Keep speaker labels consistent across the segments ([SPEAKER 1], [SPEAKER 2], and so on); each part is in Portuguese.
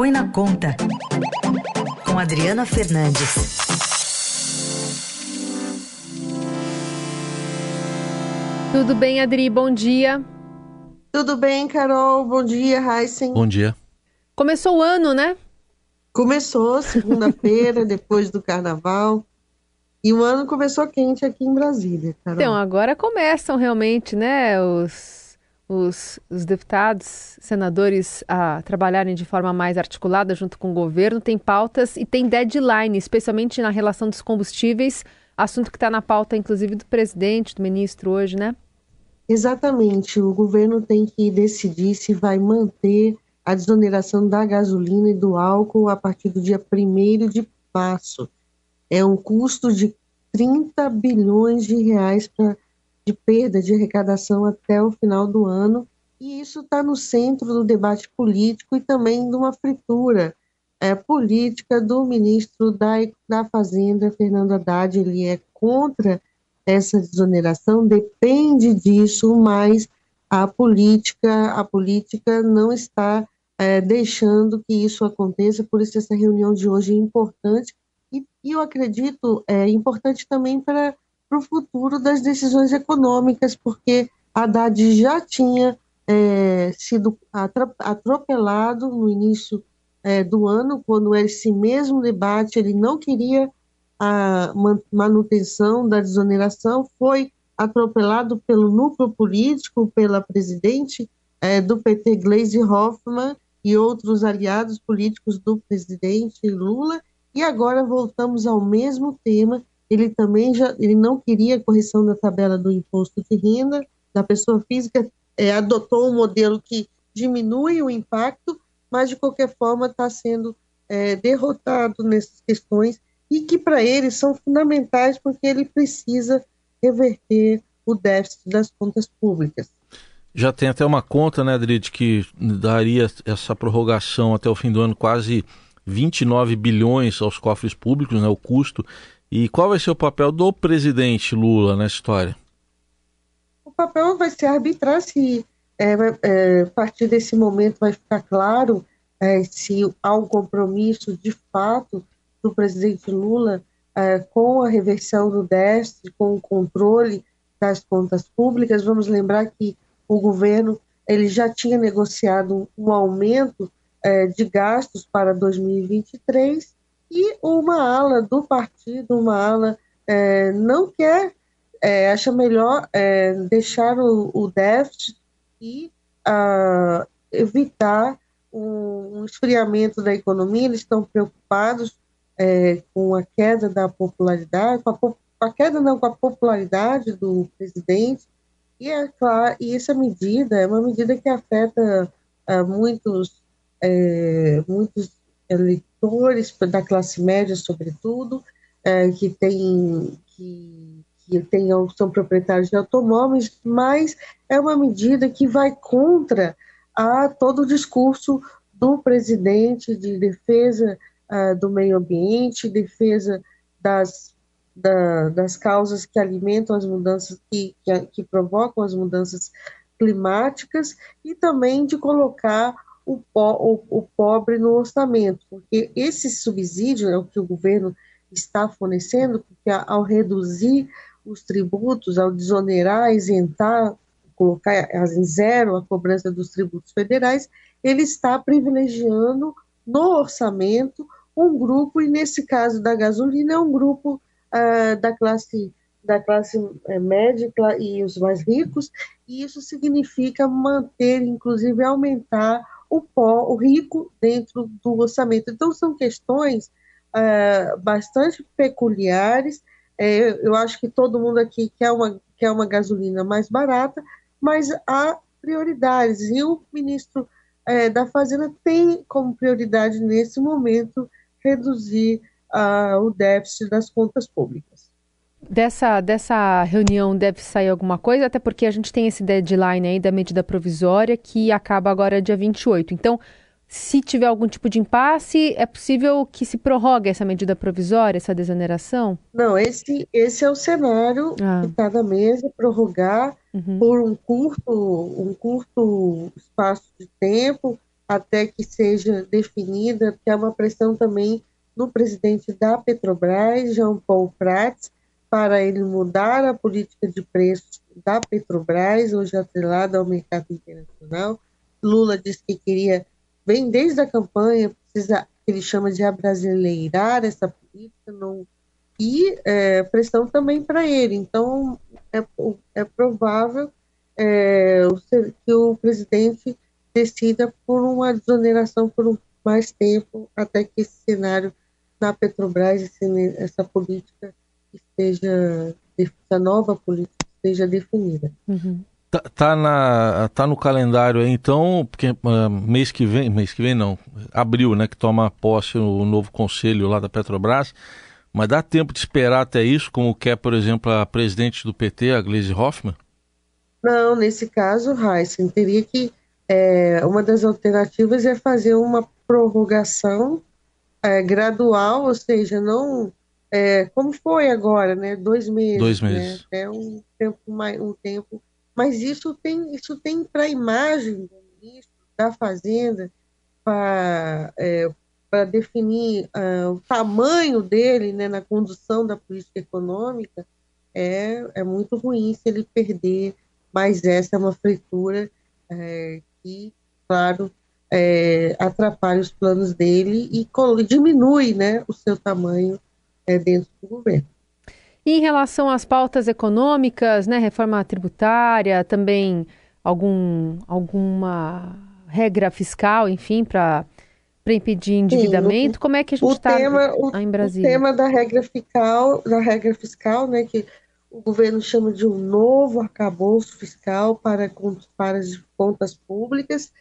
[SPEAKER 1] Põe na Conta, com Adriana Fernandes.
[SPEAKER 2] Tudo bem, Adri? Bom dia.
[SPEAKER 3] Tudo bem, Carol? Bom dia, Heisen.
[SPEAKER 4] Bom dia.
[SPEAKER 2] Começou o ano, né?
[SPEAKER 3] Começou segunda-feira, depois do carnaval. E o ano começou quente aqui em Brasília, Carol.
[SPEAKER 2] Então, agora começam realmente, né, os, os, os deputados, senadores a trabalharem de forma mais articulada junto com o governo. Tem pautas e tem deadline, especialmente na relação dos combustíveis, assunto que está na pauta, inclusive, do presidente, do ministro hoje, né?
[SPEAKER 3] Exatamente. O governo tem que decidir se vai manter a desoneração da gasolina e do álcool a partir do dia 1 de março. É um custo de 30 bilhões de reais pra, de perda de arrecadação até o final do ano, e isso está no centro do debate político e também de uma fritura é, política do ministro da, da Fazenda, Fernando Haddad. Ele é contra essa desoneração, depende disso, mas a política, a política não está é, deixando que isso aconteça, por isso essa reunião de hoje é importante e, e eu acredito é importante também para o futuro das decisões econômicas, porque Haddad já tinha é, sido atropelado no início é, do ano, quando esse mesmo debate ele não queria a manutenção da desoneração, foi atropelado pelo núcleo político, pela presidente é, do PT, Gleisi Hoffmann, e outros aliados políticos do presidente Lula, e agora voltamos ao mesmo tema. Ele também já ele não queria correção da tabela do imposto de renda da pessoa física, é, adotou um modelo que diminui o impacto, mas de qualquer forma está sendo é, derrotado nessas questões e que para ele são fundamentais porque ele precisa reverter o déficit das contas públicas.
[SPEAKER 4] Já tem até uma conta, né, Adrid, que daria essa prorrogação até o fim do ano quase 29 bilhões aos cofres públicos, né, o custo. E qual vai ser o papel do presidente Lula nessa história?
[SPEAKER 3] O papel vai ser arbitrar se é, é, a partir desse momento vai ficar claro é, se há um compromisso de fato do presidente Lula é, com a reversão do déficit, com o controle das contas públicas. Vamos lembrar que o governo ele já tinha negociado um aumento é, de gastos para 2023 e uma ala do partido, uma ala é, não quer, é, acha melhor é, deixar o, o, déficit e a, evitar um, um, esfriamento da economia. Eles estão preocupados é, com a queda da popularidade, com a, com a queda não, com a popularidade do presidente e, é claro, e essa medida é uma medida que afeta uh, muitos, é, muitos eleitores da classe média, sobretudo, é, que, tem, que, que tem, são proprietários de automóveis, mas é uma medida que vai contra a todo o discurso do presidente de defesa uh, do meio ambiente, defesa das da, das causas que alimentam as mudanças, que, que, que provocam as mudanças climáticas e também de colocar o, po, o, o, pobre no orçamento, porque esse subsídio é o que o governo está fornecendo, porque ao reduzir os tributos, ao desonerar, isentar, colocar em zero a cobrança dos tributos federais, ele está privilegiando no orçamento um grupo, e nesse caso da gasolina, é um grupo uh, da classe da classe eh, média e os mais ricos, e isso significa manter, inclusive aumentar o pó, o rico dentro do orçamento. Então são questões uh, bastante peculiares. É, eu acho que todo mundo aqui quer uma, quer uma gasolina mais barata, mas há prioridades, e o ministro é, da Fazenda tem como prioridade nesse momento reduzir uh, o déficit das contas públicas.
[SPEAKER 2] Dessa, dessa reunião deve sair alguma coisa, até porque a gente tem esse deadline aí da medida provisória que acaba agora dia 28. Então, se tiver algum tipo de impasse, é possível que se prorrogue essa medida provisória, essa desoneração?
[SPEAKER 3] Não, esse, esse é o cenário ah. que está na mesa, prorrogar uhum. por um curto, um curto espaço de tempo, até que seja definida, porque é uma pressão também no presidente da Petrobras, Jean Paul Prats, para ele mudar a política de preços da Petrobras, hoje atrelada ao mercado internacional. Lula disse que queria, vem desde a campanha, precisa, que ele chama de abrasileirar essa política, não, e é, pressão também para ele. Então, é, é provável é, que o presidente decida por uma desoneração por mais tempo, até que esse cenário na Petrobras, essa política esteja, essa nova política esteja definida.
[SPEAKER 4] Uhum. Tá, tá, na, tá no calendário aí, então, porque uh, mês que vem, mês que vem não, abril, né, que toma posse o novo conselho lá da Petrobras, mas dá tempo de esperar até isso, como quer, por exemplo, a presidente do PT, a Gleisi Hoffmann?
[SPEAKER 3] Não, nesse caso, Heisen, teria que, é, uma das alternativas é fazer uma prorrogação é, gradual, ou seja, não é, como foi agora, né? Dois meses.
[SPEAKER 4] Dois meses.
[SPEAKER 3] Né? É um tempo mais um tempo, mas isso tem isso tem para a imagem do ministro da Fazenda para é, para definir uh, o tamanho dele, né, na condução da política econômica é é muito ruim se ele perder. Mas essa é uma fritura é, que, claro, é, atrapalha os planos dele e diminui né, o seu tamanho é, dentro do governo.
[SPEAKER 2] E em relação às pautas econômicas, né, reforma tributária, também algum, alguma regra fiscal, enfim, para impedir endividamento, Sim, como é que a gente está em Brasília?
[SPEAKER 3] O tema da regra fiscal, da regra fiscal, né, que o governo chama de um novo arcabouço fiscal para, para as contas públicas,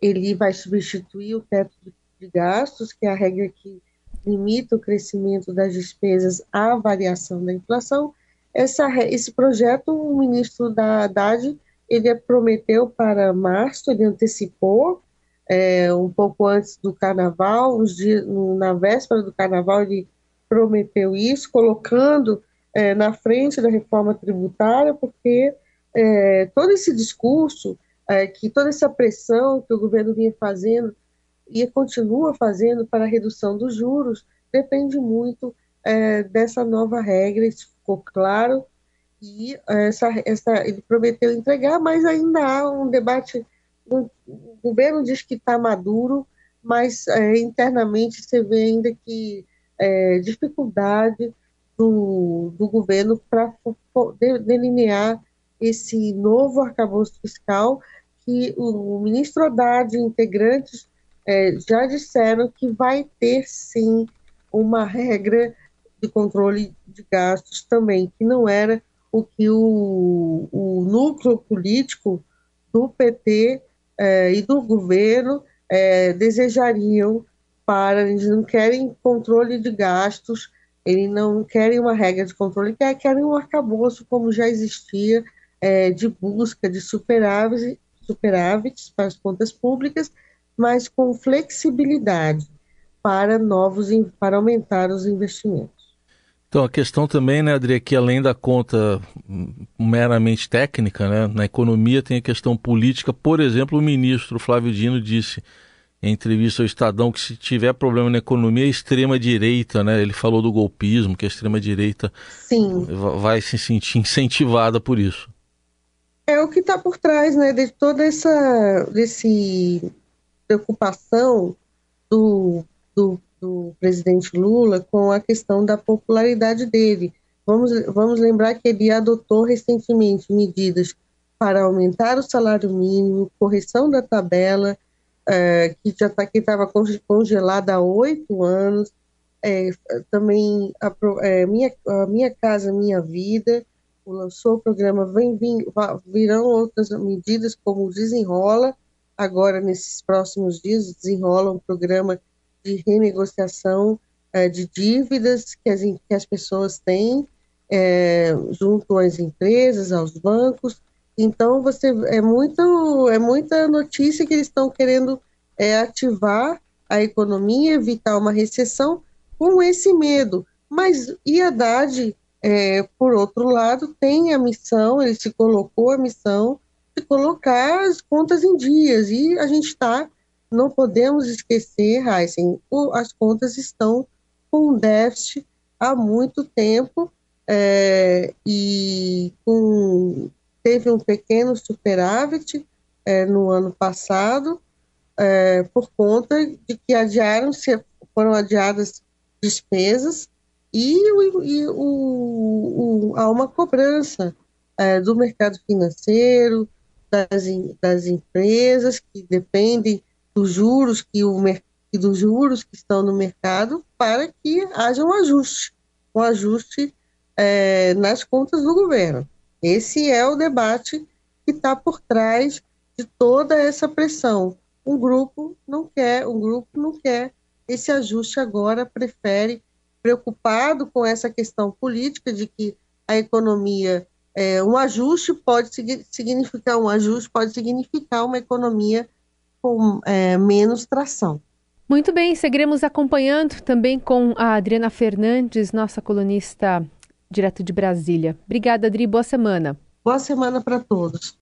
[SPEAKER 3] ele vai substituir o teto de gastos, que é a regra que limita o crescimento das despesas à variação da inflação. Essa, esse projeto, o ministro da Haddad, ele prometeu para março, ele antecipou, é, um pouco antes do carnaval, dias, na véspera do carnaval, ele prometeu isso, colocando é, na frente da reforma tributária, porque é, todo esse discurso é, que toda essa pressão que o governo vinha fazendo e continua fazendo para a redução dos juros. Depende muito é, dessa nova regra, isso ficou claro, e essa, essa, ele prometeu entregar, mas ainda há um debate, o governo diz que está maduro, mas é, internamente você vê ainda que é, dificuldade do, do governo para delinear esse novo arcabouço fiscal que o ministro Haddad e integrantes é, já disseram que vai ter sim uma regra de controle de gastos também, que não era o que o, o núcleo político do PT é, e do governo é, desejariam para, eles não querem controle de gastos, eles não querem uma regra de controle, querem um arcabouço como já existia é, de busca de superávit superávites para as contas públicas, mas com flexibilidade para novos para aumentar os investimentos.
[SPEAKER 4] Então a questão também, né, Adri, é que além da conta meramente técnica, né, na economia tem a questão política. Por exemplo, o ministro Flávio Dino disse em entrevista ao Estadão que se tiver problema na economia, a extrema direita, né? Ele falou do golpismo, que a extrema direita vai se sentir incentivada por isso
[SPEAKER 3] é o que está por trás, né, de toda essa desse preocupação do, do, do, presidente Lula com a questão da popularidade dele. Vamos, vamos lembrar que ele adotou recentemente medidas para aumentar o salário mínimo, correção da tabela, é, que já tá, estava congelada há oito anos, é, também a, é, minha, a Minha Casa Minha Vida, lançou o programa, vem, vem, virão outras medidas como Desenrola, agora nesses próximos dias, desenrola um programa de renegociação é, de dívidas que as, que as pessoas têm é, junto às empresas, aos bancos. Então você é muito é muita notícia que eles estão querendo é, ativar a economia, evitar uma recessão com esse medo. Mas e Haddad é, por outro lado, tem a missão, ele se colocou a missão colocar as contas em dias, e a gente está não podemos esquecer, Heisen, as contas estão com déficit há muito tempo é, e com, teve um pequeno superávit é, no ano passado é, por conta de que adiaram foram adiadas despesas e, e o, o, há uma cobrança é, do mercado financeiro, das, das empresas que dependem dos juros que o dos juros que estão no mercado para que haja um ajuste, um ajuste é, nas contas do governo. Esse é o debate que está por trás de toda essa pressão. Um grupo não quer, um grupo não quer esse ajuste agora, prefere, preocupado com essa questão política de que a economia é, um ajuste pode significar um ajuste pode significar uma economia com é, menos tração.
[SPEAKER 2] Muito bem, seguiremos acompanhando também com a Adriana Fernandes, nossa colunista direto de Brasília. Obrigada, Adri. Boa semana.
[SPEAKER 3] Boa semana para todos.